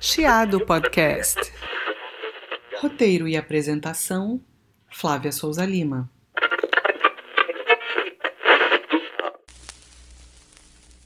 Chiado Podcast. Roteiro e apresentação: Flávia Souza Lima.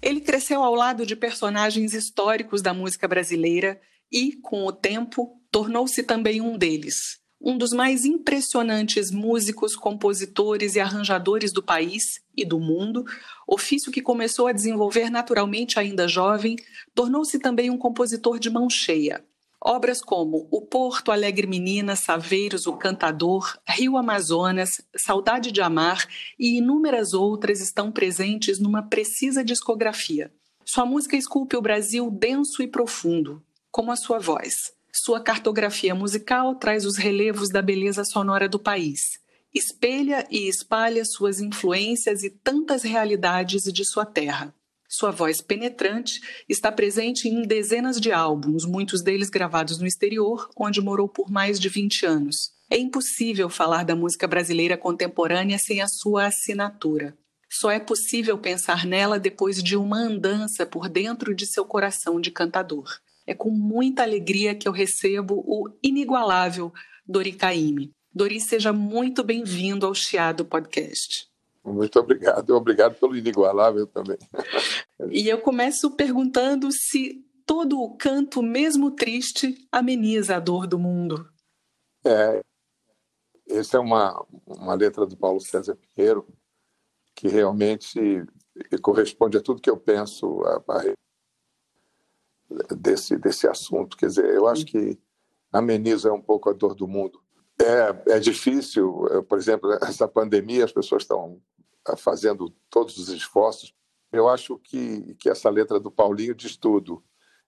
Ele cresceu ao lado de personagens históricos da música brasileira e, com o tempo, tornou-se também um deles. Um dos mais impressionantes músicos, compositores e arranjadores do país e do mundo, ofício que começou a desenvolver naturalmente ainda jovem, tornou-se também um compositor de mão cheia. Obras como O Porto, Alegre Menina, Saveiros, O Cantador, Rio Amazonas, Saudade de Amar e inúmeras outras estão presentes numa precisa discografia. Sua música esculpe o Brasil denso e profundo, como a sua voz. Sua cartografia musical traz os relevos da beleza sonora do país. Espelha e espalha suas influências e tantas realidades de sua terra. Sua voz penetrante está presente em dezenas de álbuns, muitos deles gravados no exterior, onde morou por mais de 20 anos. É impossível falar da música brasileira contemporânea sem a sua assinatura. Só é possível pensar nela depois de uma andança por dentro de seu coração de cantador. É com muita alegria que eu recebo o inigualável Dori Caymmi. Dori, seja muito bem-vindo ao Chiado Podcast. Muito obrigado, obrigado pelo inigualável também. E eu começo perguntando se todo o canto, mesmo triste, ameniza a dor do mundo. É, essa é uma, uma letra do Paulo César Pinheiro que realmente corresponde a tudo que eu penso a, a desse, desse assunto. Quer dizer, eu acho que ameniza um pouco a dor do mundo. É, é difícil, por exemplo, essa pandemia, as pessoas estão ah, fazendo todos os esforços. Eu acho que, que essa letra do Paulinho diz tudo.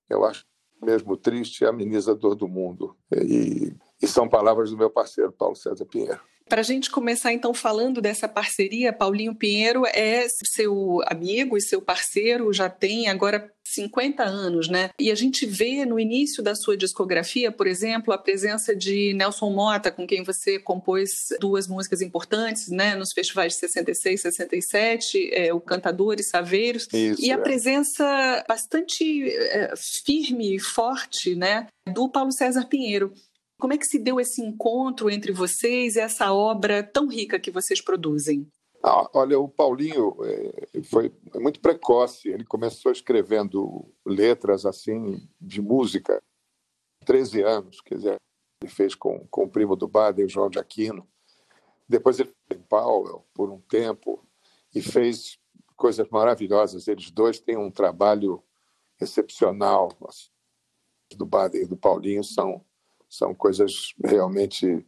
Eu acho mesmo triste ameniza a dor do mundo. E, e são palavras do meu parceiro, Paulo César Pinheiro. Para a gente começar então falando dessa parceria, Paulinho Pinheiro é seu amigo e seu parceiro, já tem agora 50 anos, né? E a gente vê no início da sua discografia, por exemplo, a presença de Nelson Mota, com quem você compôs duas músicas importantes, né? Nos festivais de 66 67, é, o Cantadores Saveiros. Isso, e a é. presença bastante é, firme e forte, né? Do Paulo César Pinheiro. Como é que se deu esse encontro entre vocês e essa obra tão rica que vocês produzem? Ah, olha, o Paulinho é, foi muito precoce. Ele começou escrevendo letras assim de música, 13 anos, quer dizer, ele fez com, com o primo do Baden, João de Aquino. Depois ele fez em Powell por um tempo e fez coisas maravilhosas. Eles dois têm um trabalho excepcional. Assim, do Baden e do Paulinho são são coisas realmente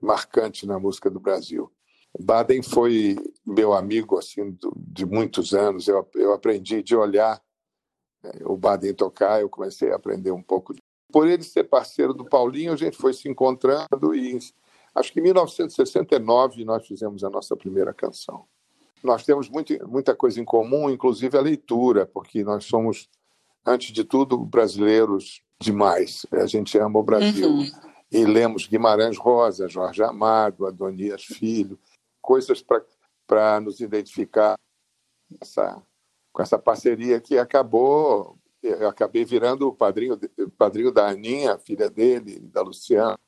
marcantes na música do Brasil. Baden foi meu amigo assim de muitos anos. Eu, eu aprendi de olhar né, o Baden tocar, eu comecei a aprender um pouco. Por ele ser parceiro do Paulinho, a gente foi se encontrando e acho que em 1969 nós fizemos a nossa primeira canção. Nós temos muito, muita coisa em comum, inclusive a leitura, porque nós somos, antes de tudo, brasileiros demais. A gente ama o Brasil. Uhum. E lemos Guimarães Rosa, Jorge Amado, Adonias Filho, coisas para nos identificar essa, com essa parceria que acabou. Eu acabei virando o padrinho, padrinho da Aninha, filha dele, da Luciana.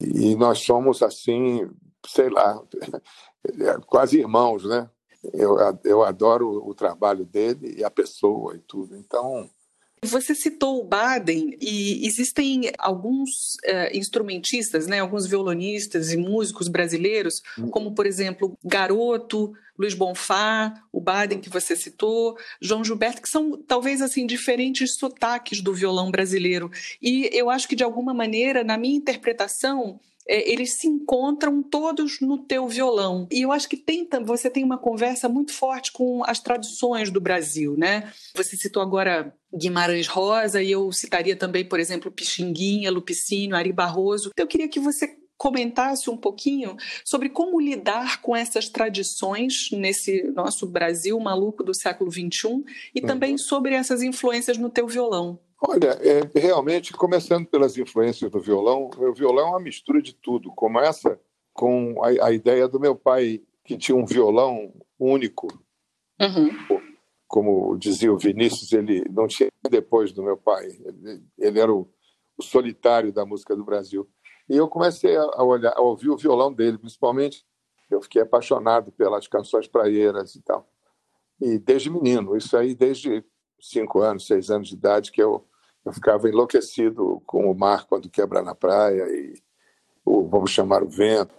E nós somos, assim, sei lá, quase irmãos, né? Eu, eu adoro o trabalho dele e a pessoa e tudo. Então, você citou o Baden e existem alguns uh, instrumentistas, né, alguns violonistas e músicos brasileiros, hum. como por exemplo Garoto, Luiz Bonfá, o Baden que você citou, João Gilberto, que são talvez assim diferentes sotaques do violão brasileiro. E eu acho que de alguma maneira, na minha interpretação, é, eles se encontram todos no teu violão. E eu acho que tem, você tem uma conversa muito forte com as tradições do Brasil, né? Você citou agora Guimarães Rosa e eu citaria também, por exemplo, Pixinguinha, Lupicínio, Ari Barroso. Então, eu queria que você comentasse um pouquinho sobre como lidar com essas tradições nesse nosso Brasil maluco do século XXI e uhum. também sobre essas influências no teu violão. Olha, é, realmente, começando pelas influências do violão, o violão é uma mistura de tudo. Começa com a, a ideia do meu pai, que tinha um violão único. Uhum. Como dizia o Vinícius, ele não tinha depois do meu pai. Ele, ele era o, o solitário da música do Brasil. E eu comecei a olhar, a ouvir o violão dele, principalmente. Eu fiquei apaixonado pelas canções praieiras e tal. E desde menino, isso aí desde cinco anos, seis anos de idade, que eu, eu ficava enlouquecido com o mar quando quebra na praia e o Vamos Chamar o Vento.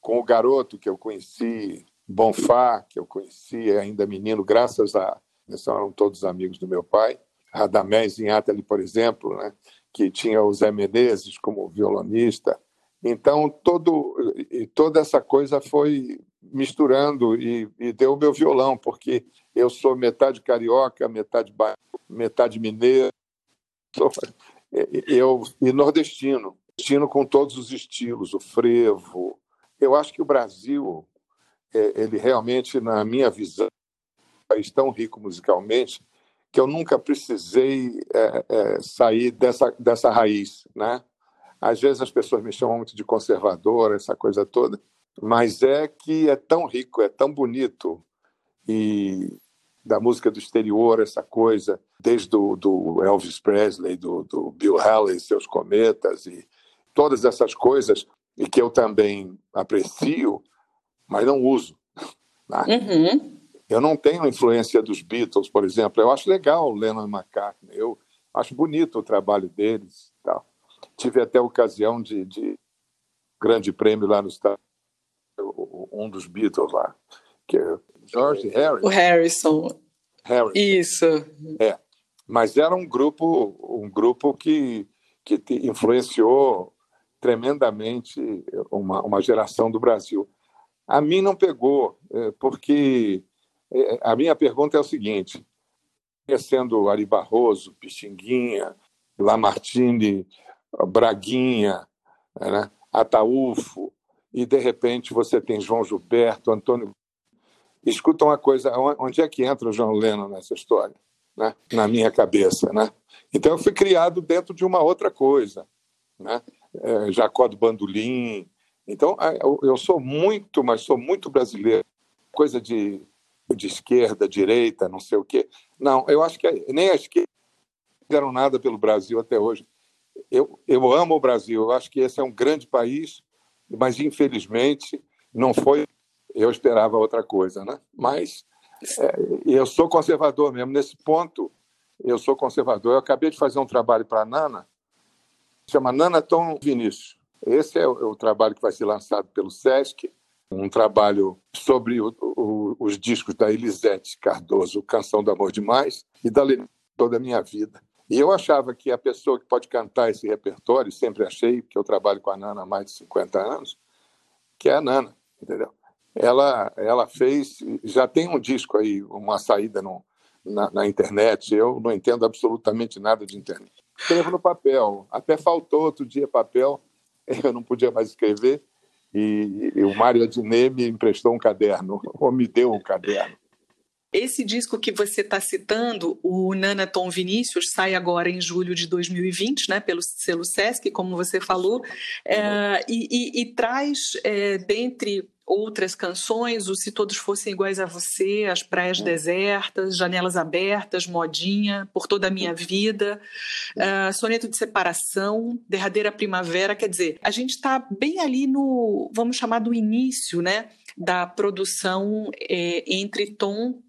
Com o garoto que eu conheci, Bonfá, que eu conheci ainda menino, graças a. Eles eram todos amigos do meu pai. Radamés Inhatali, por exemplo, né? que tinha o Zé Menezes como violonista. Então, todo, toda essa coisa foi misturando e, e deu o meu violão, porque eu sou metade carioca, metade, metade mineiro, sou, eu, e nordestino, nordestino com todos os estilos, o frevo. Eu acho que o Brasil, é, ele realmente, na minha visão, é um país tão rico musicalmente, que eu nunca precisei é, é, sair dessa, dessa raiz, né? Às vezes as pessoas me chamam muito de conservador, essa coisa toda, mas é que é tão rico, é tão bonito e da música do exterior essa coisa, desde do, do Elvis Presley, do, do Bill Haley, seus cometas e todas essas coisas e que eu também aprecio, mas não uso. Né? Uhum. Eu não tenho influência dos Beatles, por exemplo. Eu acho legal o Lennon e McCartney. Eu acho bonito o trabalho deles. Tal. Tive até a ocasião de, de grande prêmio lá no estado, um dos Beatles lá, que é George Harrison. O Harrison. Harrison. Isso. É. Mas era um grupo, um grupo que, que influenciou tremendamente uma, uma geração do Brasil. A mim não pegou, é, porque é, a minha pergunta é o seguinte: conhecendo Ari Barroso, Pixinguinha, Lamartine, Braguinha, né, Ataúfo, e de repente você tem João Gilberto, Antônio. Escuta uma coisa, onde é que entra o João Leno nessa história? Né? Na minha cabeça. Né? Então eu fui criado dentro de uma outra coisa. Né? É, Jacó do Bandolim. Então eu sou muito, mas sou muito brasileiro. Coisa de de esquerda, direita, não sei o quê. Não, eu acho que nem a esquerda fizeram nada pelo Brasil até hoje. Eu, eu amo o Brasil, eu acho que esse é um grande país, mas infelizmente não foi. Eu esperava outra coisa, né? Mas eu sou conservador mesmo. Nesse ponto, eu sou conservador. Eu acabei de fazer um trabalho para a Nana, chama Nana Tom Vinícius. Esse é o, é o trabalho que vai ser lançado pelo SESC um trabalho sobre o, o, os discos da Elisete Cardoso, Canção do Amor Demais, e da toda a minha vida. E eu achava que a pessoa que pode cantar esse repertório, sempre achei, porque eu trabalho com a Nana há mais de 50 anos, que é a Nana, entendeu? Ela, ela fez, já tem um disco aí, uma saída no, na, na internet, eu não entendo absolutamente nada de internet. Escrevo no papel, até faltou outro dia papel, eu não podia mais escrever, e, e o Mário Adnet me emprestou um caderno, ou me deu um caderno. Esse disco que você está citando, o Nana Tom Vinícius, sai agora em julho de 2020, né, pelo selo Sesc, como você falou, é, e, e, e, traz, é, dentre outras canções, o Se Todos Fossem Iguais a Você, As Praias Desertas, Janelas Abertas, Modinha, Por Toda a Minha Vida, uh, Soneto de Separação, Derradeira Primavera, quer dizer, a gente está bem ali no, vamos chamar do início, né, da produção é, entre Tom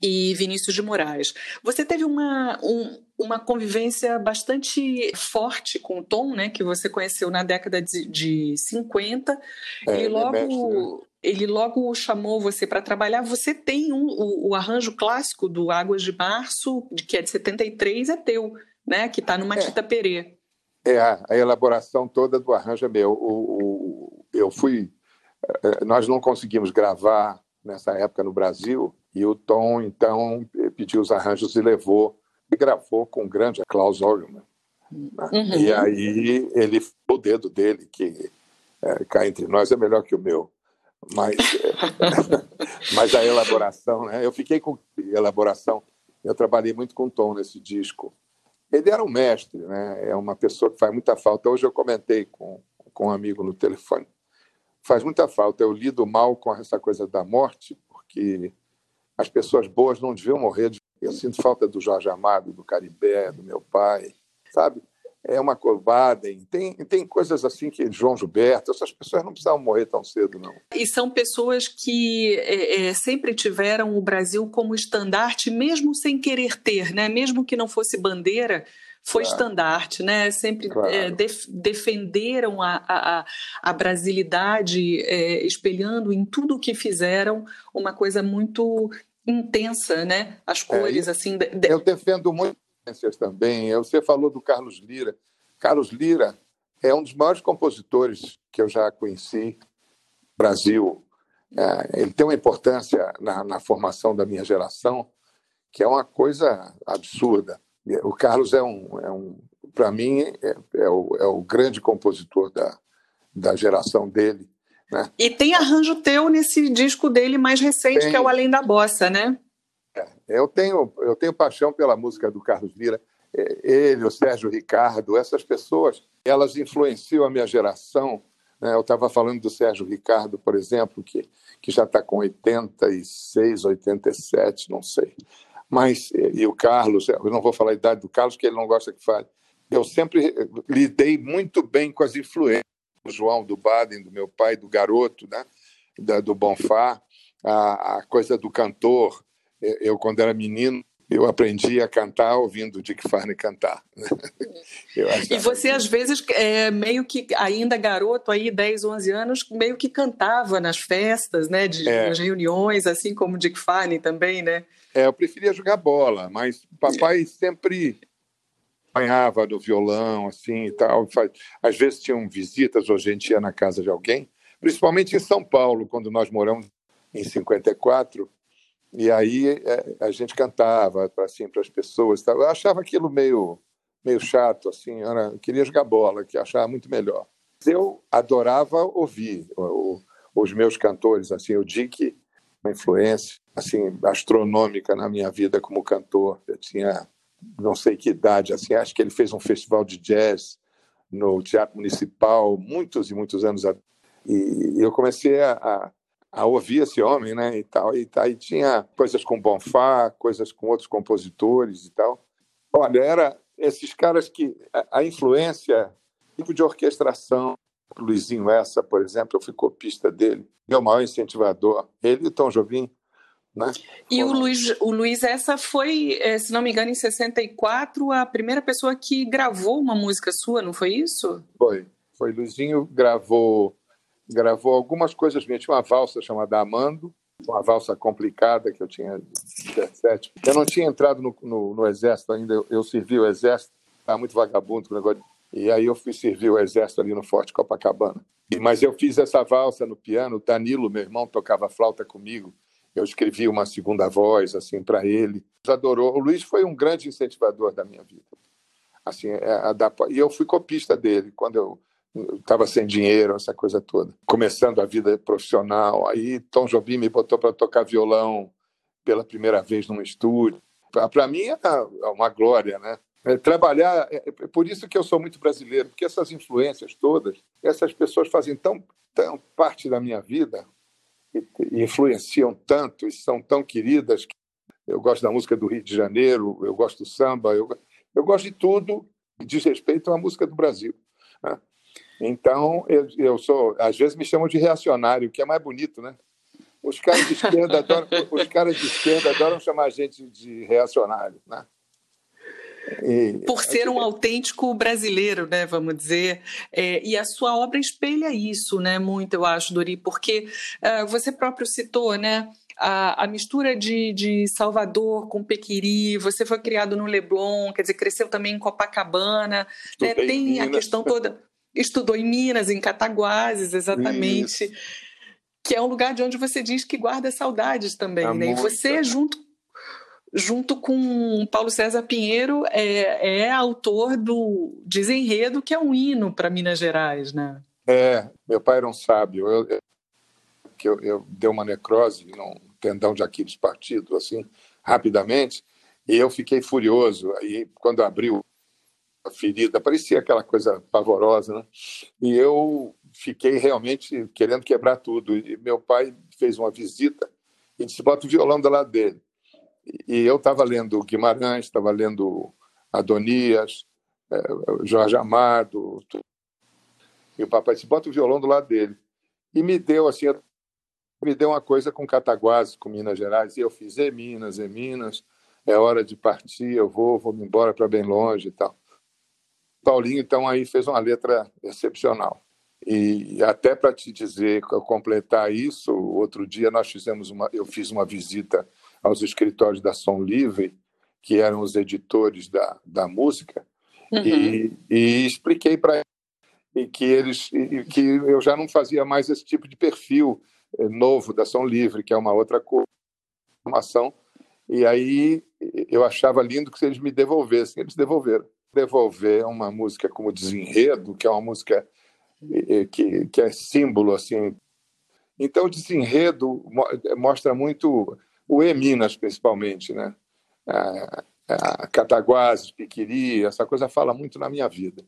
e Vinícius de Moraes. Você teve uma, um, uma convivência bastante forte com o Tom, né, que você conheceu na década de, de 50. É, ele, é logo, é mestre, né? ele logo chamou você para trabalhar. Você tem um, o, o, arranjo clássico do Águas de Março, que é de 73, é teu, né, que está no Matita é. Perê. É, a elaboração toda do arranjo é meu. O, o, eu fui. Eh, nós não conseguimos gravar nessa época no Brasil, e o Tom, então, pediu os arranjos e levou e gravou com o grande Klaus. Né? Uhum. E aí ele o dedo dele, que é, cá entre nós é melhor que o meu. Mas, mas a elaboração, né? eu fiquei com elaboração. Eu trabalhei muito com o Tom nesse disco. Ele era um mestre, né? é uma pessoa que faz muita falta. Hoje eu comentei com, com um amigo no telefone. Faz muita falta. Eu lido mal com essa coisa da morte, porque as pessoas boas não deviam morrer. Eu sinto falta do Jorge Amado, do Caribé, do meu pai, sabe? é uma Baden, tem, tem coisas assim que João Gilberto, essas pessoas não precisavam morrer tão cedo, não. E são pessoas que é, é, sempre tiveram o Brasil como estandarte, mesmo sem querer ter, né? mesmo que não fosse bandeira, foi claro. estandarte, né? Sempre claro. é, def, defenderam a, a, a brasilidade, é, espelhando em tudo o que fizeram uma coisa muito intensa, né? As é, cores, assim. De... Eu defendo muito também. Você falou do Carlos Lira. Carlos Lira é um dos maiores compositores que eu já conheci Brasil. É, ele tem uma importância na, na, formação da minha geração que é uma coisa absurda. O Carlos é um, é um para mim, é, é, o, é o grande compositor da, da geração dele. Né? E tem arranjo teu nesse disco dele mais recente, tem, que é o Além da Bossa, né? É, eu tenho, eu tenho paixão pela música do Carlos Lira. Ele, o Sérgio Ricardo, essas pessoas, elas influenciam a minha geração. Né? Eu estava falando do Sérgio Ricardo, por exemplo, que, que já está com 86, 87, não sei. Mas, e o Carlos, eu não vou falar a idade do Carlos, que ele não gosta que fale. Eu sempre lidei muito bem com as influências João, do Baden, do meu pai, do garoto, né? da, do Bonfá, a, a coisa do cantor, eu, quando era menino, eu aprendi a cantar ouvindo Dick Farney cantar. e você, às vezes, é, meio que ainda garoto, aí 10, 11 anos, meio que cantava nas festas, né, de, é. nas reuniões, assim como Dick Farney também, né? É, eu preferia jogar bola, mas papai sempre apanhava do violão, assim e tal. Às vezes tinham visitas, ou a gente ia na casa de alguém, principalmente em São Paulo, quando nós moramos em 54, e aí é, a gente cantava assim para as pessoas. Eu achava aquilo meio meio chato, assim. Eu queria jogar bola, que achava muito melhor. Eu adorava ouvir os meus cantores, assim. O Dick, uma influência assim astronômica na minha vida como cantor. Eu tinha não sei que idade, assim. Acho que ele fez um festival de jazz no Teatro Municipal muitos e muitos anos atrás. E eu comecei a, a ouvir esse homem, né, e tal. E, tá, e tinha coisas com Bonfá, coisas com outros compositores e tal. Olha, era esses caras que a, a influência, tipo de orquestração, Luizinho Essa, por exemplo, eu fui copista dele, meu maior incentivador, ele e Tom Jobim, né? E o Luiz, o Luiz Essa foi, eh, se não me engano, em 64, a primeira pessoa que gravou uma música sua, não foi isso? Foi. Foi. Luizinho gravou gravou algumas coisas minhas. Tinha uma valsa chamada Amando, uma valsa complicada que eu tinha 17. Eu não tinha entrado no, no, no exército ainda, eu, eu, servi o exército, estava muito vagabundo com o negócio. E aí eu fui servir o exército ali no Forte Copacabana. Mas eu fiz essa valsa no piano, o Danilo, meu irmão, tocava flauta comigo. Eu escrevi uma segunda voz assim para ele. Adorou. O Luiz foi um grande incentivador da minha vida. Assim, é, a, a, e eu fui copista dele quando eu estava sem dinheiro, essa coisa toda. Começando a vida profissional, aí Tom Jobim me botou para tocar violão pela primeira vez num estúdio. Para mim é uma glória, né? É, trabalhar, é, é por isso que eu sou muito brasileiro, porque essas influências todas, essas pessoas fazem tão, tão parte da minha vida influenciam tanto e são tão queridas. Eu gosto da música do Rio de Janeiro, eu gosto do samba, eu, eu gosto de tudo que diz respeito à música do Brasil. Né? Então, eu, eu sou, às vezes me chamam de reacionário, que é mais bonito, né? Os caras de esquerda adoram, os caras de esquerda adoram chamar a gente de reacionário, né? E, Por ser um autêntico brasileiro, né, vamos dizer, é, e a sua obra espelha isso, né, muito, eu acho, Dori, porque uh, você próprio citou, né, a, a, mistura de, de Salvador com Pequiri, você foi criado no Leblon, quer dizer, cresceu também em Copacabana, né, tem a questão toda estudou em Minas, em Cataguases, exatamente. Isso. Que é um lugar de onde você diz que guarda saudades também, é né? E você, junto, junto com Paulo César Pinheiro, é, é autor do Desenredo, que é um hino para Minas Gerais, né? É, meu pai era um sábio. Eu, eu, que eu, eu dei uma necrose num tendão de Aquiles partido, assim, rapidamente, e eu fiquei furioso. Aí, quando abriu ferida, parecia aquela coisa pavorosa, né? E eu fiquei realmente querendo quebrar tudo. E meu pai fez uma visita e disse: bota o violão do lado dele. E eu estava lendo Guimarães, estava lendo Adonias, é, Jorge Amado. E o papai disse: bota o violão do lado dele. E me deu assim, me deu uma coisa com Cataguases, com Minas Gerais, e eu fiz E Minas, E Minas, é hora de partir, eu vou, vou me embora para bem longe e tal. Paulinho, então, aí fez uma letra excepcional. E até para te dizer, completar isso, outro dia nós fizemos uma, eu fiz uma visita aos escritórios da Som Livre, que eram os editores da, da música, uhum. e, e, expliquei para eles que eles que eu já não fazia mais esse tipo de perfil eh, novo da Som Livre, que é uma outra formação. E aí eu achava lindo que eles me devolvessem. Eles devolveram. Devolver uma música como Desenredo, que é uma música que, que é símbolo assim. Então Desenredo mostra muito o E Minas principalmente, né? A, a Cataguases, Piquiri, essa coisa fala muito na minha vida.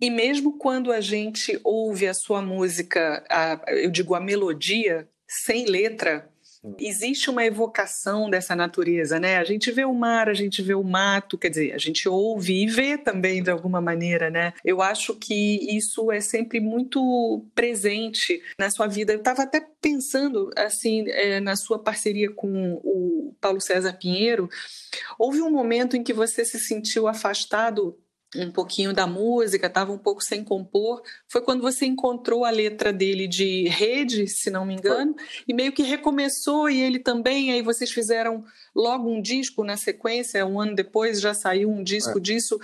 E mesmo quando a gente ouve a sua música, a, eu digo a melodia, sem letra, existe uma evocação dessa natureza, né? A gente vê o mar, a gente vê o mato, quer dizer, a gente ouve e vê também de alguma maneira, né? Eu acho que isso é sempre muito presente na sua vida. Eu estava até pensando, assim, é, na sua parceria com o Paulo César Pinheiro, houve um momento em que você se sentiu afastado um pouquinho da música, estava um pouco sem compor. Foi quando você encontrou a letra dele de Rede, se não me engano, e meio que recomeçou e ele também. Aí vocês fizeram logo um disco na sequência, um ano depois já saiu um disco é. disso.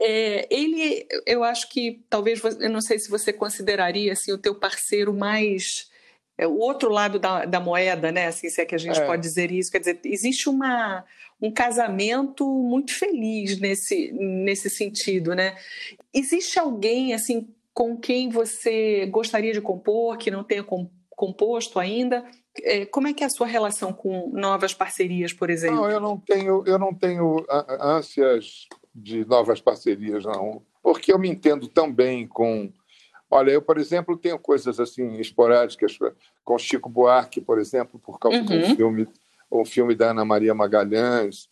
É, ele, eu acho que talvez, eu não sei se você consideraria assim o teu parceiro mais é, o outro lado da, da moeda, né? Assim, se é que a gente é. pode dizer isso. Quer dizer, existe uma um casamento muito feliz nesse, nesse sentido, né? Existe alguém assim com quem você gostaria de compor que não tenha composto ainda? É, como é que é a sua relação com novas parcerias, por exemplo? Não, eu não tenho, eu não tenho ânsias de novas parcerias, não, porque eu me entendo tão bem com. Olha, eu, por exemplo, tenho coisas assim esporádicas com Chico Buarque, por exemplo, por causa uhum. do filme o filme da Ana Maria Magalhães.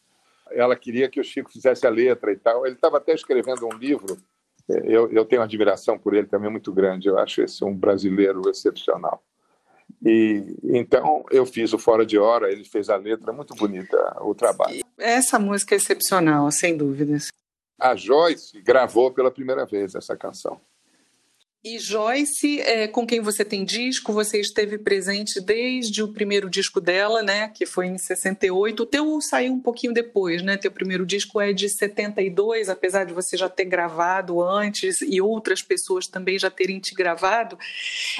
Ela queria que o Chico fizesse a letra e tal. Ele estava até escrevendo um livro. Eu, eu tenho uma admiração por ele também muito grande. Eu acho esse um brasileiro excepcional. E então eu fiz o Fora de Hora, ele fez a letra, muito bonita o trabalho. Essa música é excepcional, sem dúvidas. A Joyce gravou pela primeira vez essa canção. E Joyce, é, com quem você tem disco, você esteve presente desde o primeiro disco dela, né, que foi em 68. O teu saiu um pouquinho depois, né? Teu primeiro disco é de 72, apesar de você já ter gravado antes e outras pessoas também já terem te gravado.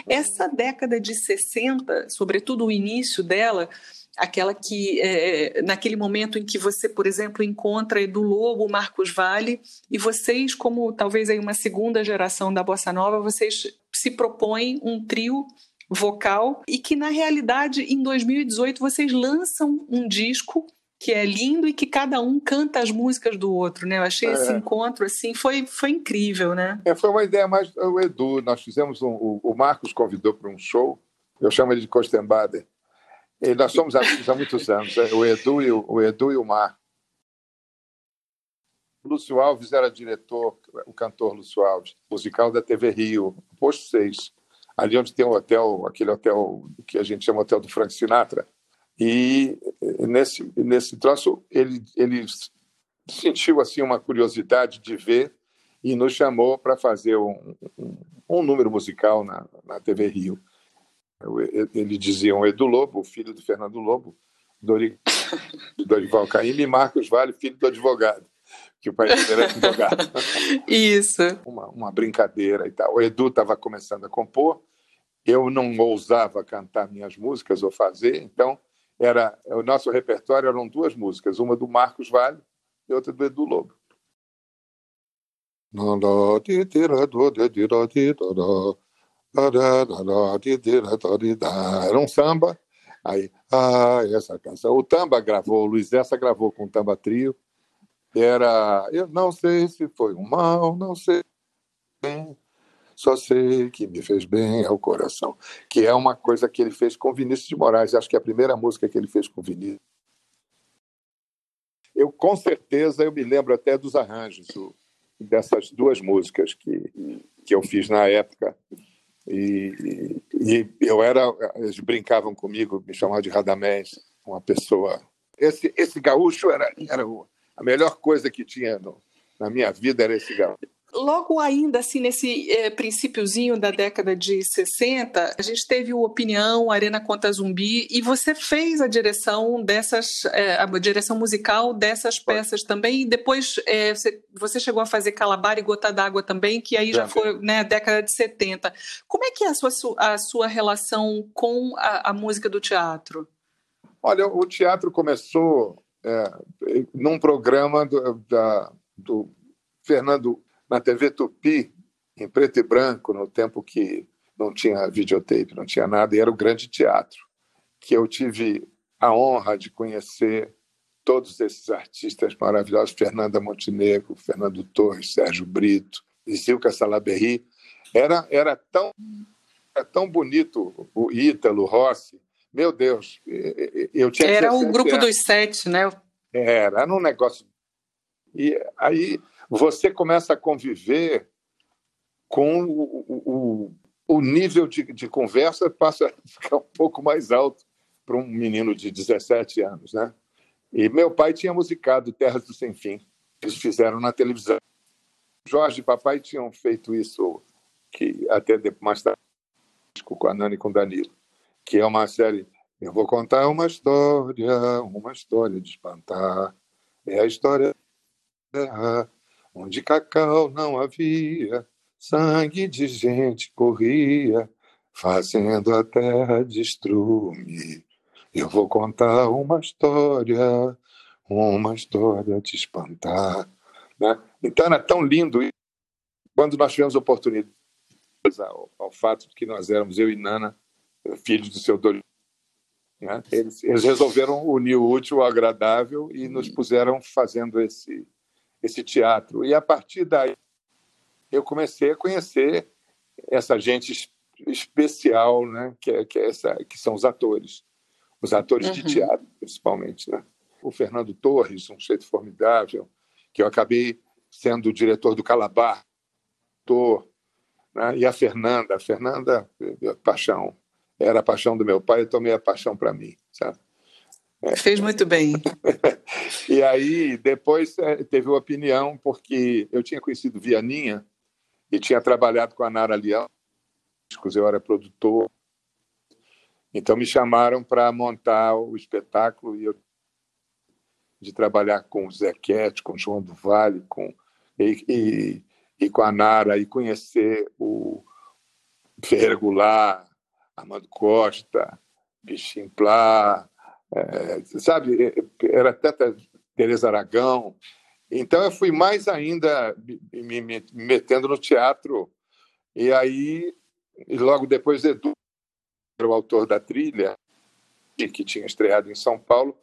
Essa década de 60, sobretudo o início dela, aquela que é, naquele momento em que você, por exemplo, encontra Edu Lobo, Marcos Vale, e vocês, como talvez aí uma segunda geração da bossa nova, vocês se propõem um trio vocal e que na realidade em 2018 vocês lançam um disco que é lindo e que cada um canta as músicas do outro, né? Eu achei é. esse encontro assim, foi, foi incrível, né? É, foi uma ideia mais o Edu, nós fizemos um, o, o Marcos convidou para um show, eu chamo ele de Kostenbader, e nós somos amigos há muitos anos, né? o Edu e o, o, Edu e o Mar. Lúcio Alves era diretor, o cantor Lúcio Alves, musical da TV Rio, posto 6, ali onde tem o hotel, aquele hotel que a gente chama Hotel do Frank Sinatra. E nesse, nesse troço, ele, ele sentiu assim uma curiosidade de ver e nos chamou para fazer um, um, um, número musical na, na TV Rio. Ele dizia um Edu Lobo, filho do Fernando Lobo, Dorival Caymmi e Marcos Vale, filho do advogado, que o pai dele era advogado. Isso. Uma, uma brincadeira e tal. O Edu estava começando a compor, eu não ousava cantar minhas músicas ou fazer, então era o nosso repertório eram duas músicas, uma do Marcos Vale e outra do Edu Lobo. Era um samba. Aí, ah, essa canção. O Tamba gravou, o Luiz Essa gravou com o Tamba Trio. Era, eu não sei se foi um mal, não sei. Só sei que me fez bem ao coração. Que é uma coisa que ele fez com Vinícius de Moraes. Acho que é a primeira música que ele fez com Vinícius. Eu, com certeza, eu me lembro até dos arranjos. Dessas duas músicas que, que eu fiz na época. E, e eu era, eles brincavam comigo, me chamavam de Radamés, uma pessoa. Esse, esse gaúcho era, era a melhor coisa que tinha no, na minha vida era esse gaúcho logo ainda assim nesse é, princípiozinho da década de 60, a gente teve o Opinião, Arena Conta Zumbi, e você fez a direção dessas, é, a direção musical dessas peças também, e depois é, você, você, chegou a fazer Calabar e Gota d'Água também, que aí já foi né, década de 70. Como é que é a sua, a sua relação com a, a música do teatro? Olha, o teatro começou é, num programa do, da, do Fernando na TV Tupi, em preto e branco, no tempo que não tinha videotape, não tinha nada, e era o grande teatro, que eu tive a honra de conhecer todos esses artistas maravilhosos, Fernanda Montenegro, Fernando Torres, Sérgio Brito, Zilka Salaberry. Era, era, tão, era tão bonito o Ítalo Rossi. Meu Deus, eu tinha Era o grupo anos. dos sete, né? Era, era um negócio. E aí você começa a conviver com o, o, o nível de, de, conversa passa a ficar um pouco mais alto para um menino de 17 anos, né? E meu pai tinha musicado Terras do Sem Fim. Eles fizeram na televisão. Jorge e papai tinham feito isso que até mais tarde com a Nani e com o Danilo, que é uma série. Eu vou contar uma história, uma história de espantar. É a história onde cacau não havia, sangue de gente corria, fazendo a terra destruir. Eu vou contar uma história, uma história de espantar. Né? Então era tão lindo quando nós tivemos oportunidade ao, ao fato de que nós éramos eu e Nana, filhos do seu Dolio. Né? Eles, eles resolveram unir o útil ao agradável e nos puseram fazendo esse esse teatro. E a partir daí eu comecei a conhecer essa gente especial, né, que, é, que, é essa, que são os atores, os atores uhum. de teatro, principalmente. Né? O Fernando Torres, um sujeito formidável, que eu acabei sendo o diretor do Calabar, ator, né? e a Fernanda, a Fernanda, paixão, era a paixão do meu pai, eu tomei a paixão para mim, sabe? Fez muito bem. e aí, depois é, teve uma opinião, porque eu tinha conhecido Vianinha e tinha trabalhado com a Nara Leão, eu era produtor. Então me chamaram para montar o espetáculo e eu de trabalhar com o Zequete, com o João do Vale, com e, e, e com a Nara e conhecer o Ferreira Goulart, Armando Costa, Bichinho Plá, é, sabe, era tanta Teresa Aragão. Então eu fui mais ainda me, me, metendo no teatro. E aí, e logo depois, Edu, o autor da trilha, que tinha estreado em São Paulo,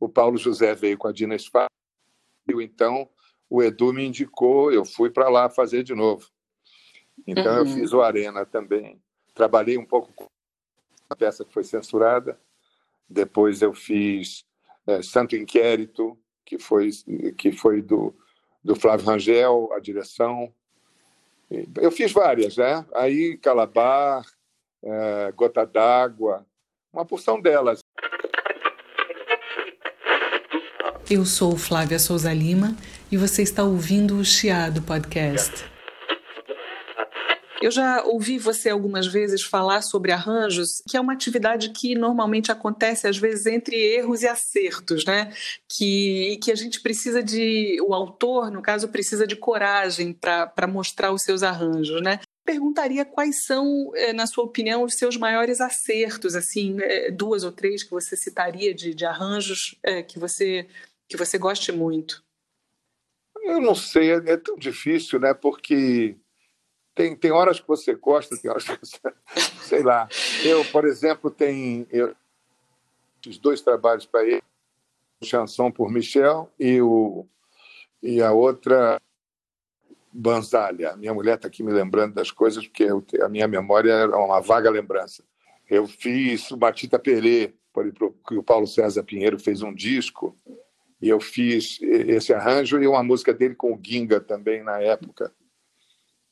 o Paulo José veio com a Dina e então o Edu me indicou, eu fui para lá fazer de novo. Então uhum. eu fiz o Arena também. Trabalhei um pouco com a peça que foi censurada, depois eu fiz é, Santo Inquérito, que foi, que foi do, do Flávio Rangel, a direção. Eu fiz várias, né? Aí Calabar, é, Gota d'Água, uma porção delas. Eu sou Flávia Souza Lima e você está ouvindo o Chiado Podcast. Eu já ouvi você algumas vezes falar sobre arranjos, que é uma atividade que normalmente acontece às vezes entre erros e acertos, né? Que, que a gente precisa de, o autor, no caso, precisa de coragem para mostrar os seus arranjos, né? perguntaria quais são, eh, na sua opinião, os seus maiores acertos, assim, eh, duas ou três que você citaria de, de arranjos é, que você que você goste muito. Eu não sei, é, é tão difícil, né? Porque tem, tem horas que você gosta, tem horas que você. Sei lá. Eu, por exemplo, tenho. Eu, fiz dois trabalhos para ele: Chanson por Michel e, o, e a outra. Banzalha. Minha mulher está aqui me lembrando das coisas, porque eu, a minha memória é uma vaga lembrança. Eu fiz o Batita Perê, que o Paulo César Pinheiro fez um disco, E eu fiz esse arranjo e uma música dele com o Ginga também na época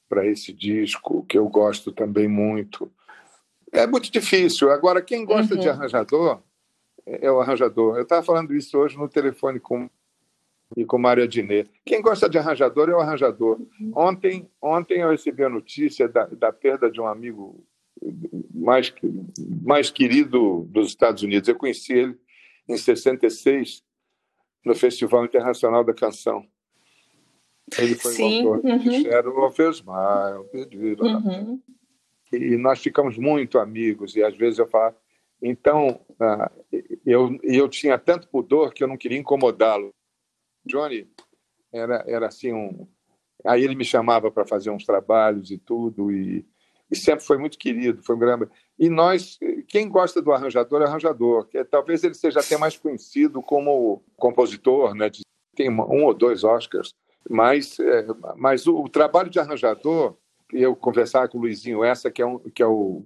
para esse disco, que eu gosto também muito. É muito difícil. Agora, quem gosta uhum. de arranjador é o arranjador. Eu estava falando isso hoje no telefone com e com Mário Adnet. Quem gosta de arranjador é o arranjador. Uhum. Ontem, ontem eu recebi a notícia da, da perda de um amigo mais, mais querido dos Estados Unidos. Eu conheci ele em 66 no Festival Internacional da Canção. Ele foi Sim, o autor uhum. de Shadow of a Smile, uhum. e nós ficamos muito amigos, e às vezes eu falo, então, uh, eu, eu tinha tanto pudor que eu não queria incomodá-lo. Johnny era, era assim um... Aí ele me chamava para fazer uns trabalhos e tudo, e, e sempre foi muito querido, foi um grande... E nós, quem gosta do arranjador é arranjador, que talvez ele seja até mais conhecido como compositor, né? tem um ou dois Oscars, mas, é, mas o, o, trabalho de arranjador, eu conversar com o Luizinho, essa que é, um, que é o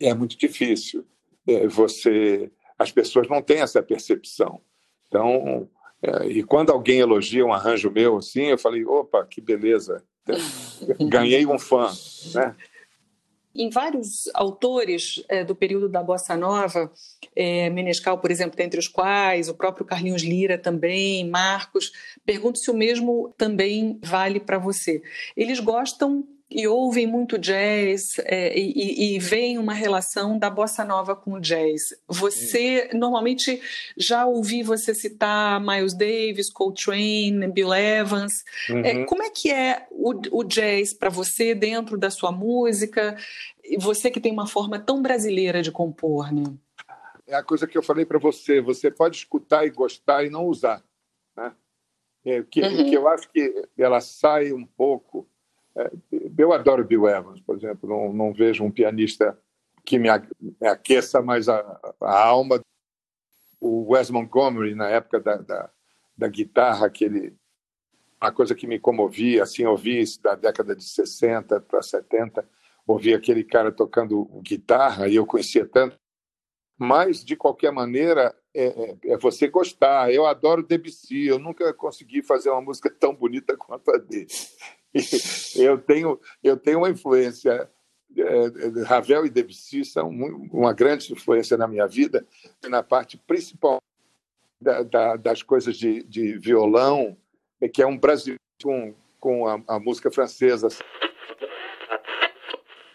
é muito difícil. É, você, as pessoas não têm essa percepção. Então, é, e quando alguém elogia um arranjo meu assim, eu falei, opa, que beleza, ganhei um fã, né? Em vários autores é, do período da Bossa Nova, é, Menescal, por exemplo, dentre os quais, o próprio Carlinhos Lira também, Marcos, pergunto se o mesmo também vale para você. Eles gostam e ouvem muito jazz é, e, e veem uma relação da bossa nova com o jazz. Você normalmente já ouvi você citar Miles Davis, Coltrane, Bill Evans. É, uhum. É, como é que é o, o jazz para você dentro da sua música? Você que tem uma forma tão brasileira de compor, né? É a coisa que eu falei para você. Você pode escutar e gostar e não usar, né? É, que, uhum. que eu acho que ela sai um pouco eu adoro Bill Evans, por exemplo, não, não vejo um pianista que me aqueça mais a, a alma. O Wes Montgomery, na época da, da, da guitarra, aquele, uma coisa que me comovia, assim, ouvi isso da década de 60 para 70, ouvi aquele cara tocando guitarra e eu conhecia tanto. Mas, de qualquer maneira, é, é, é, você gostar. Eu adoro Debussy, eu nunca consegui fazer uma música tão bonita quanto a dele. eu tenho eu tenho uma influência é, Ravel e Debussy são uma grande influência na minha vida na parte principal da, da, das coisas de, de, violão que é um Brasil com, com a, a música francesa.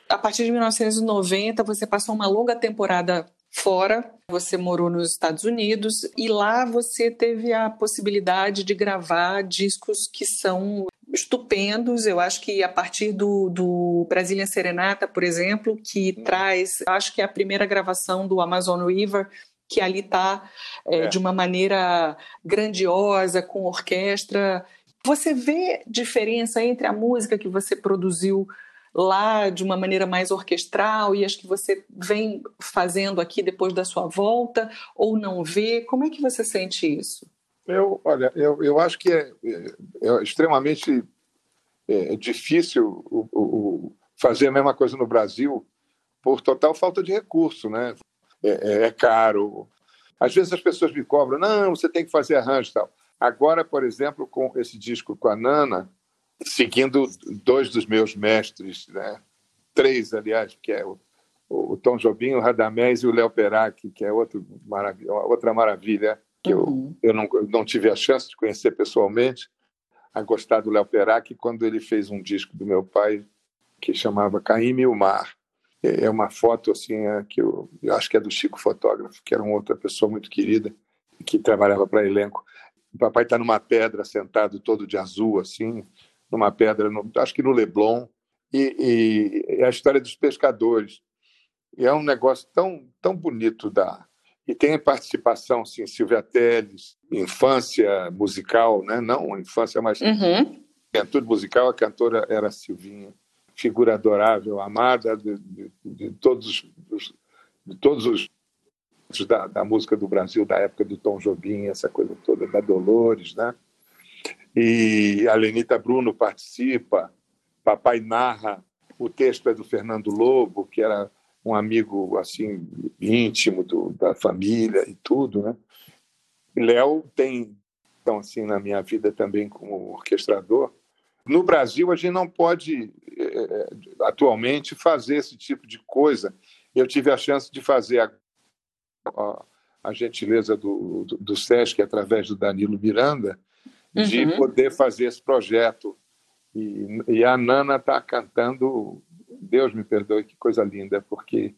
A partir de 1990 você passou uma longa temporada fora, você morou nos Estados Unidos e lá você teve a possibilidade de gravar discos que são estupendos. Eu acho que a partir do, do Brasília Serenata, por exemplo, que hum. traz, acho que é a primeira gravação do Amazon River, que ali está é, é. de uma maneira grandiosa, com orquestra. Você vê diferença entre a música que você produziu lá de uma maneira mais orquestral e as que você vem fazendo aqui depois da sua volta ou não vê? Como é que você sente isso? Eu, olha, eu, eu acho que é, é, é extremamente é, difícil o, o, fazer a mesma coisa no Brasil por total falta de recurso, né? É, é, é, caro. Às vezes as pessoas me cobram, não, você tem que fazer arranjo e tal. Agora, por exemplo, com esse disco com a Nana, seguindo dois dos meus mestres, né? três, aliás, que é o, o Tom Jobim, o Radamés e o Léo Perac, que é outro maravilha, outra maravilha que uhum. eu, eu não, não tive a chance de conhecer pessoalmente, a gostar do Léo Perac quando ele fez um disco do meu pai que chamava Caíme e o Mar. É, é uma foto assim é, que eu, eu acho que é do Chico Fotógrafo, que era uma outra pessoa muito querida que trabalhava para elenco. O papai está numa pedra sentado todo de azul assim, numa pedra, no, acho que no Leblon, e, e, a história dos pescadores. E é um negócio tão tão bonito da e tem participação, sim, Silvia Teles, infância musical, né? não infância, mas uhum. musical, a cantora era a Silvinha, figura adorável, amada de, de, de todos os, de todos os da, da, música do Brasil, da época do Tom Jobim, essa coisa toda, da Dolores, né? E a Lenita Bruno participa, papai narra, o texto é do Fernando Lobo, que era um amigo assim íntimo do, da família e tudo, né? Léo tem questão assim na minha vida também como orquestrador. No Brasil, a gente não pode é, atualmente fazer esse tipo de coisa. Eu tive a chance de fazer a, a, a gentileza do, do, do, SESC, através do Danilo Miranda, de uhum. poder fazer esse projeto. E, e a Nana está cantando, Deus me perdoe, que coisa linda, porque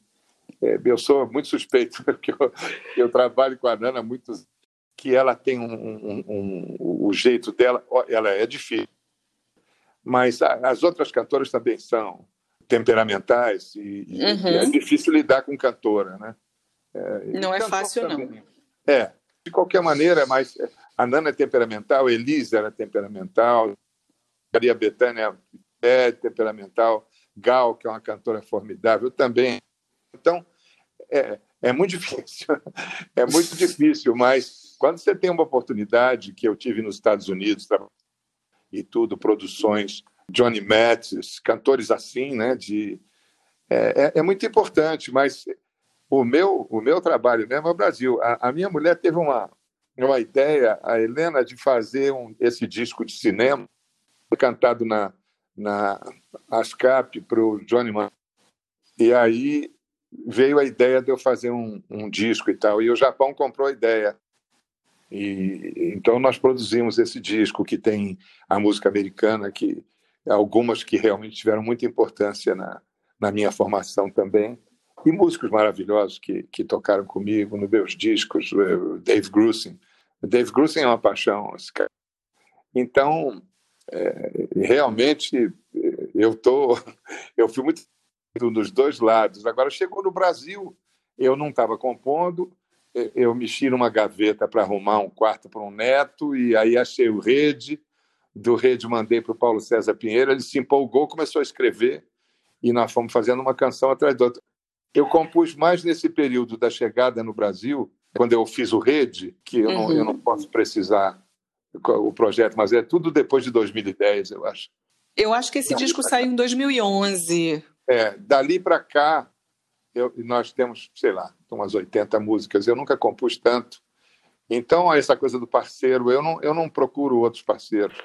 é, eu sou muito suspeito, porque eu, eu trabalho com a Nana há muitos que ela tem um, um, um, o jeito dela, ela é difícil, mas as outras cantoras também são temperamentais e, uhum. e é difícil lidar com cantora, né? É, não é fácil também. não. É, de qualquer maneira, mas a Nana é temperamental, Elisa era temperamental, Maria Bethânia é temperamental, Gal, que é uma cantora formidável, também. Então, é, é muito difícil. É muito difícil, mas quando você tem uma oportunidade, que eu tive nos Estados Unidos e tudo, produções, Johnny Mathis, cantores assim, né? De, é, é, é, muito importante, mas o meu, o meu trabalho mesmo é o Brasil. A, a minha mulher teve uma, uma ideia, a Helena, de fazer um, esse disco de cinema cantado na, na ASCAP para o Johnny Mathis. E aí veio a ideia de eu fazer um, um disco e tal. E o Japão comprou a ideia. E então nós produzimos esse disco que tem a música americana, que algumas que realmente tiveram muita importância na, na minha formação também, e músicos maravilhosos que, que tocaram comigo nos meus discos, Dave Grusin. Dave Grusin é uma paixão. Então, é, realmente, eu tô, eu fui muito dos dois lados. Agora, chegou no Brasil, eu não estava compondo, eu mexi numa gaveta para arrumar um quarto para um neto, e aí achei o Rede, do Rede mandei para o Paulo César Pinheiro, ele se empolgou, começou a escrever, e nós fomos fazendo uma canção atrás da outra. Eu compus mais nesse período da chegada no Brasil, quando eu fiz o Rede, que eu, não, eu não posso precisar o projeto, mas é tudo depois de 2010, eu acho. Eu acho que esse disco saiu em 2011. É, dali para cá, eu, nós temos, sei lá, umas 80 músicas. Eu nunca compus tanto. Então, essa coisa do parceiro, eu não, eu não procuro outros parceiros.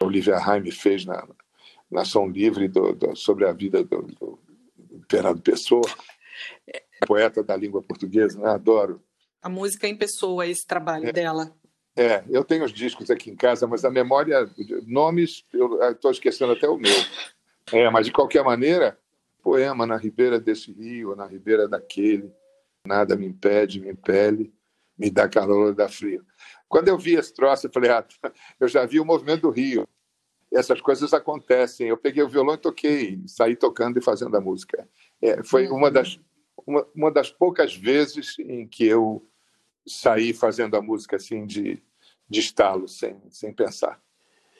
A Olivia Haim fez na, na Som Livre do, do, sobre a vida do, do Fernando Pessoa, poeta da língua portuguesa, né? adoro. A música em pessoa, esse trabalho é, dela. É, eu tenho os discos aqui em casa, mas a memória, nomes, eu estou esquecendo até o meu. É, mas de qualquer maneira, poema na ribeira desse rio, na ribeira daquele, nada me impede, me impele, me dá calor, dá frio. Quando eu vi esse troço, eu falei, ah, eu já vi o movimento do rio. Essas coisas acontecem. Eu peguei o violão e toquei, saí tocando e fazendo a música. É, foi uma das, uma, uma das poucas vezes em que eu saí fazendo a música assim de, de estalo, sem, sem pensar.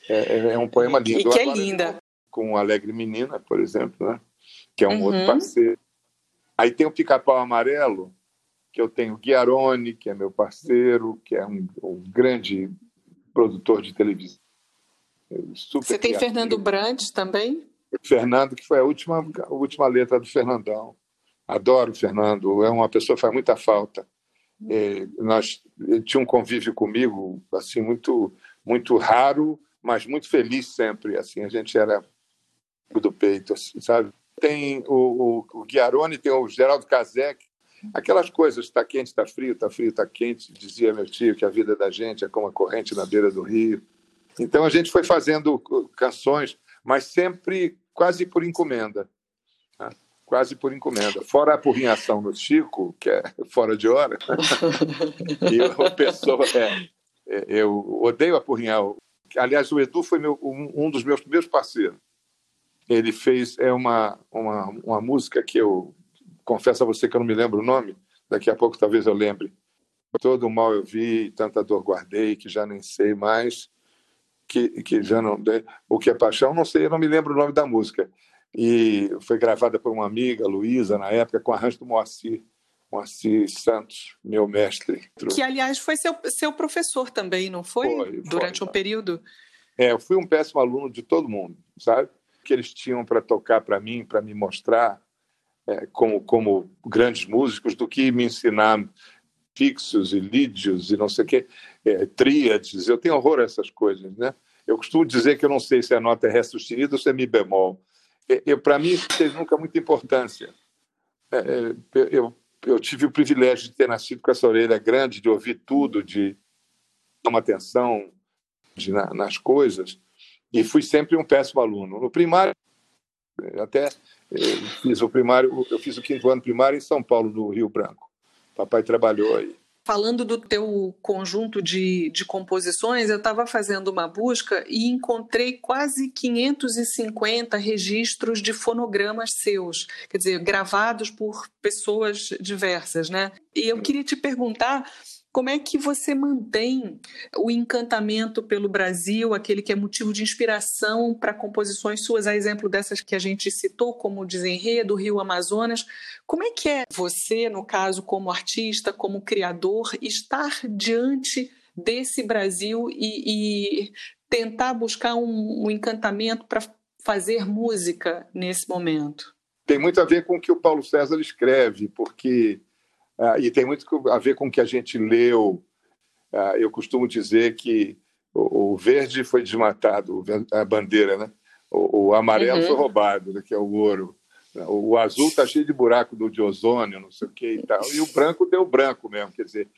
É, é um poema lindo. E que é linda com Alegre Menina, por exemplo, né? que é um uhum. outro parceiro. Aí tem o Pica-Pau Amarelo, que eu tenho Guiarone, que é meu parceiro, que é um, um grande produtor de televisão. Você tem criativo. Fernando Brandt também? Fernando, que foi a última, a última letra do Fernandão. Adoro o Fernando, é uma pessoa que faz muita falta. É, nós ele tinha um convívio comigo assim muito muito raro, mas muito feliz sempre. Assim, a gente era do peito, assim, sabe? Tem o, o, o Guiarone, tem o Geraldo Kazek, aquelas coisas, está quente, está frio, está frio, está quente, dizia meu tio que a vida da gente é como a corrente na beira do rio. Então a gente foi fazendo canções, mas sempre quase por encomenda. Né? Quase por encomenda. Fora a porrinhação no Chico, que é fora de hora. e o pessoa. É, é, eu odeio apurrinhar. Aliás, o Edu foi meu, um, um dos meus primeiros parceiros ele fez é uma, uma, uma música que eu confesso a você que eu não me lembro o nome, daqui a pouco talvez eu lembre. Todo o mal eu vi, tanta dor guardei, que já nem sei mais, que, que já não. O que é paixão, não sei, eu não me lembro o nome da música. E foi gravada por uma amiga, Luísa, na época, com arranjo do Moacir. Moacir Santos, meu mestre. Que, aliás, foi seu, seu professor também, não foi? foi Durante foi, um período. É, eu fui um péssimo aluno de todo mundo, sabe? que eles tinham para tocar para mim, para me mostrar é, como, como grandes músicos, do que me ensinar fixos e lídios e não sei o quê, é, tríades. Eu tenho horror a essas coisas, né? Eu costumo dizer que eu não sei se a nota é ré sustenido ou se é mi bemol. Para mim, isso teve nunca muita importância. É, é eu, eu tive o privilégio de ter nascido com essa orelha grande, de ouvir tudo, de uma atenção de, na, nas coisas, e fui sempre um péssimo aluno. No primário, até fiz o primário, eu fiz o quinto ano primário em São Paulo, no Rio Branco. Papai trabalhou aí. Falando do teu conjunto de, de composições, eu estava fazendo uma busca e encontrei quase 550 registros de fonogramas seus, quer dizer, gravados por pessoas diversas, né? E eu queria te perguntar como é que você mantém o encantamento pelo Brasil, aquele que é motivo de inspiração para composições suas, a exemplo dessas que a gente citou, como o Desenredo, Rio Amazonas? Como é que é você, no caso, como artista, como criador, estar diante desse Brasil e, e tentar buscar um, um encantamento para fazer música nesse momento? Tem muito a ver com o que o Paulo César escreve, porque ah, e tem muito a ver com o que a gente leu. Ah, eu costumo dizer que o, verde foi desmatado, a bandeira, né? O, o amarelo uhum. foi roubado, né? que é o ouro. O azul está cheio de buraco do de ozônio, não sei o que e tal. E o branco deu branco mesmo, quer dizer,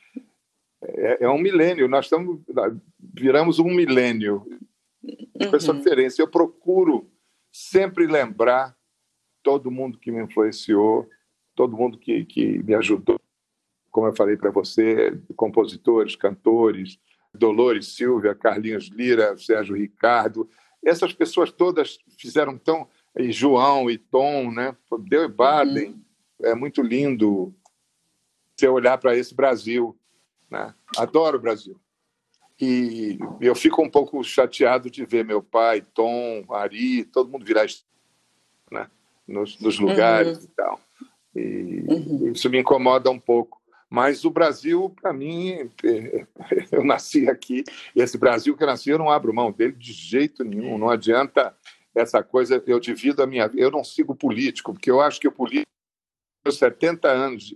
é, é um milênio. Nós estamos viramos um milênio com essa diferença. Eu procuro sempre lembrar todo mundo que me influenciou, todo mundo que, que me ajudou como eu falei para você, compositores, cantores, Dolores Silvia, Carlinhos Lira, Sérgio Ricardo, essas pessoas todas fizeram tão e João e Tom, né? Deu Baden, uhum. é muito lindo você olhar para esse Brasil, né? Adoro o Brasil. E eu fico um pouco chateado de ver meu pai, Tom, Ari, todo mundo virar né? nos, nos lugares uhum. e tal. E uhum. isso me incomoda um pouco. Mas o Brasil, para mim, eu nasci aqui, esse Brasil que eu nasci, eu não abro mão dele de jeito nenhum. Não adianta essa coisa, eu divido a minha vida. Eu não sigo político, porque eu acho que o político, 70 anos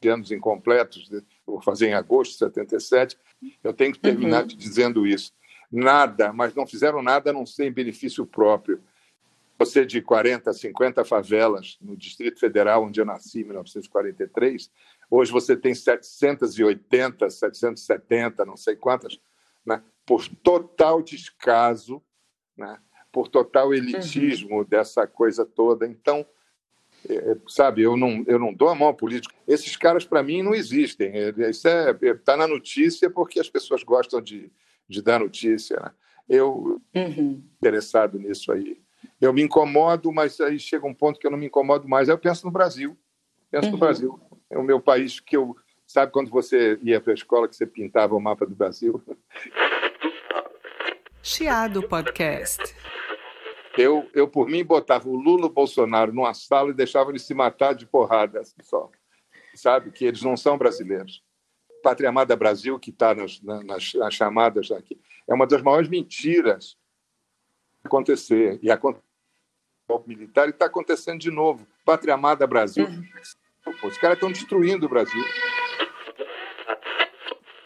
de anos incompletos, vou fazer em agosto de 77, eu tenho que terminar uhum. dizendo isso. Nada, mas não fizeram nada a não ser em benefício próprio. Você de 40, 50 favelas no Distrito Federal, onde eu nasci em 1943, Hoje você tem 780, 770, não sei quantas, né? por total descaso, né? por total elitismo uhum. dessa coisa toda. Então, é, é, sabe, eu não, eu não dou a mão ao político. Esses caras, para mim, não existem. É, isso está é, tá na notícia porque as pessoas gostam de, de dar notícia. Né? Eu, uhum. interessado nisso aí. Eu me incomodo, mas aí chega um ponto que eu não me incomodo mais. Aí eu penso no Brasil. Penso uhum. no Brasil é o meu país que eu. Sabe quando você ia para a escola que você pintava o mapa do Brasil? Chiado Podcast. Eu, eu, por mim, botava o Lula e o Bolsonaro numa sala e deixava eles se matar de porrada, assim, só. Sabe? Que eles não são brasileiros. Pátria Amada Brasil, que está nas, nas, nas, chamadas aqui, é uma das maiores mentiras acontecer. E aconteceu militar e está acontecendo de novo. Pátria Amada Brasil. Uhum. Os caras estão destruindo o Brasil.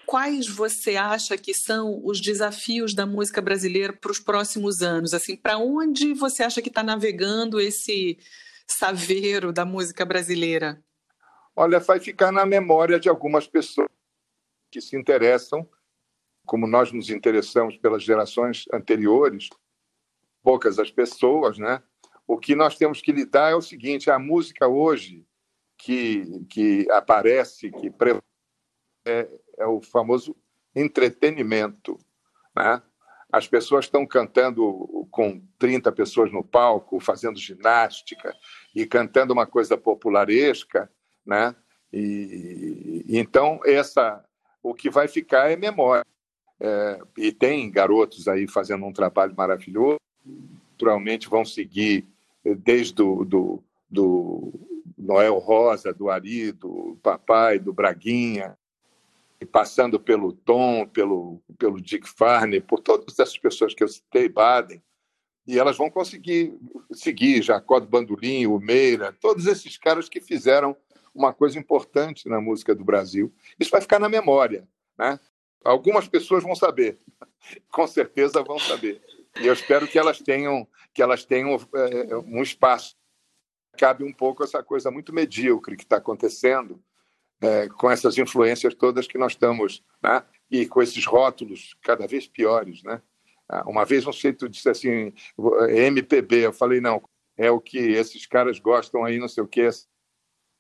Quais você acha que são os desafios da música brasileira para os próximos anos? Assim, para onde você acha que está navegando esse saveiro da música brasileira? Olha, vai ficar na memória de algumas pessoas que se interessam, como nós nos interessamos pelas gerações anteriores, poucas as pessoas, né? O que nós temos que lidar é o seguinte: a música hoje que, que aparece, que é, é o famoso entretenimento. Né? As pessoas estão cantando com 30 pessoas no palco, fazendo ginástica e cantando uma coisa popularesca, né? E, e então essa o que vai ficar é memória. É, e tem garotos aí fazendo um trabalho maravilhoso. Naturalmente vão seguir desde do, do, do Noel Rosa, do Ari, do Papai, do Braguinha, passando pelo Tom, pelo, pelo Dick Farney, por todas essas pessoas que eu citei, Baden, e elas vão conseguir seguir Jacó do Bandolim, o Meira, todos esses caras que fizeram uma coisa importante na música do Brasil. Isso vai ficar na memória. Né? Algumas pessoas vão saber, com certeza vão saber. Eu espero que elas tenham, que elas tenham é, um espaço. Cabe um pouco essa coisa muito medíocre que está acontecendo é, com essas influências todas que nós estamos, né? e com esses rótulos cada vez piores. Né? Ah, uma vez um sujeito disse assim, MPB, eu falei, não, é o que esses caras gostam aí, não sei o quê.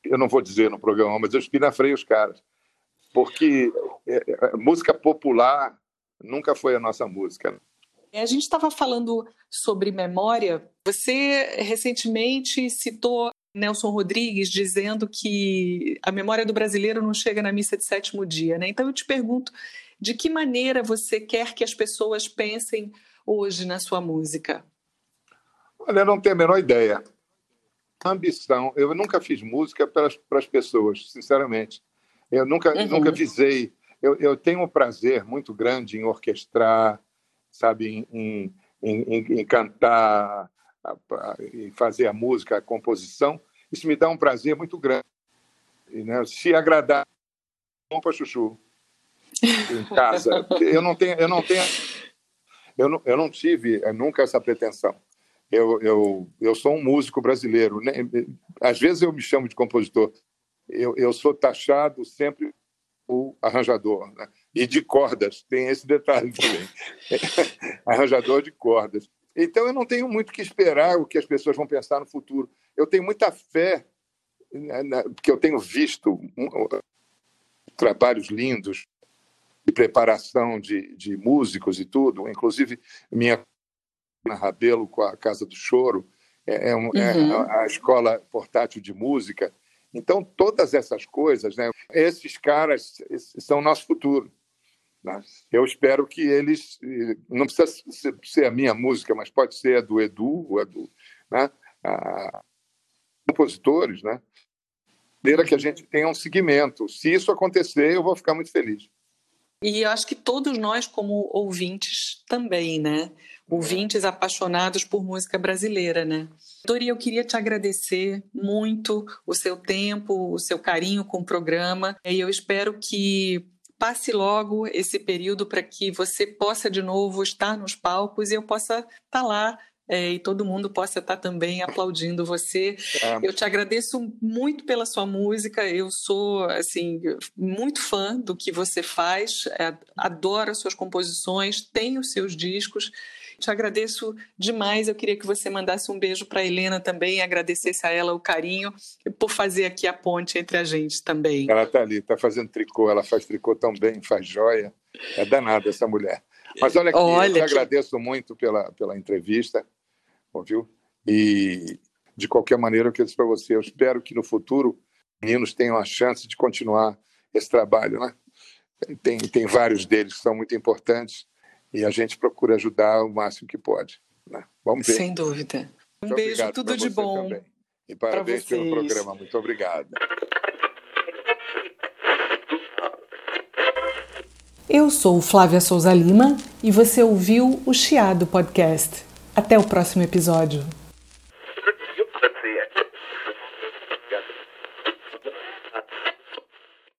Eu não vou dizer no programa, mas eu espinafrei os caras porque é, é, música popular nunca foi a nossa música. A gente estava falando sobre memória. Você recentemente citou Nelson Rodrigues dizendo que a memória do brasileiro não chega na missa de sétimo dia, né? Então eu te pergunto, de que maneira você quer que as pessoas pensem hoje na sua música? Olha, eu não tenho a menor ideia. ambição, eu nunca fiz música para as, para as pessoas, sinceramente. Eu nunca, uhum. nunca visei. Eu, eu tenho um prazer muito grande em orquestrar, sabe, em, em, em, em cantar, em fazer a música, a composição. Isso me dá um prazer muito grande. E, né, se agradar, bom para chuchu em casa. Eu não tenho, eu não tenho, eu não, eu não tive eh, nunca essa pretensão. Eu, eu, eu sou um músico brasileiro. Né? Às vezes eu me chamo de compositor, eu, eu sou taxado sempre o arranjador, né? E de cordas, tem esse detalhe também. arranjador de cordas. Então eu não tenho muito que esperar o que as pessoas vão pensar no futuro. Eu tenho muita fé, né, porque eu tenho visto trabalhos lindos de preparação de, de músicos e tudo, inclusive minha na Rabelo com a Casa do Choro, é, é, um, é uhum. é a escola portátil de música, então, todas essas coisas, né, esses caras são o nosso futuro. Né? Eu espero que eles. Não precisa ser a minha música, mas pode ser a do Edu, a do. Né, a, compositores, né? maneira que a gente tenha um seguimento. Se isso acontecer, eu vou ficar muito feliz. E eu acho que todos nós, como ouvintes, também, né? Ouvintes apaixonados por música brasileira, né? Dori, eu queria te agradecer muito o seu tempo, o seu carinho com o programa. E eu espero que passe logo esse período para que você possa de novo estar nos palcos e eu possa estar tá lá é, e todo mundo possa estar também aplaudindo você. É. Eu te agradeço muito pela sua música. Eu sou assim muito fã do que você faz. É, adoro as suas composições, tenho os seus discos. Te agradeço demais. Eu queria que você mandasse um beijo para Helena também, agradecesse a ela o carinho por fazer aqui a ponte entre a gente também. Ela está ali, está fazendo tricô. Ela faz tricô tão bem, faz joia. É danada essa mulher. Mas olha aqui, olha eu te que... agradeço muito pela, pela entrevista, ouviu? E, de qualquer maneira, eu quero dizer para você, eu espero que no futuro meninos tenham a chance de continuar esse trabalho, né? Tem, tem vários deles que são muito importantes e a gente procura ajudar o máximo que pode. Né? Vamos ver. Sem dúvida. Um muito beijo, tudo de bom. Também. E parabéns pelo programa. Muito obrigado. Eu sou Flávia Souza Lima e você ouviu o Chiado Podcast. Até o próximo episódio.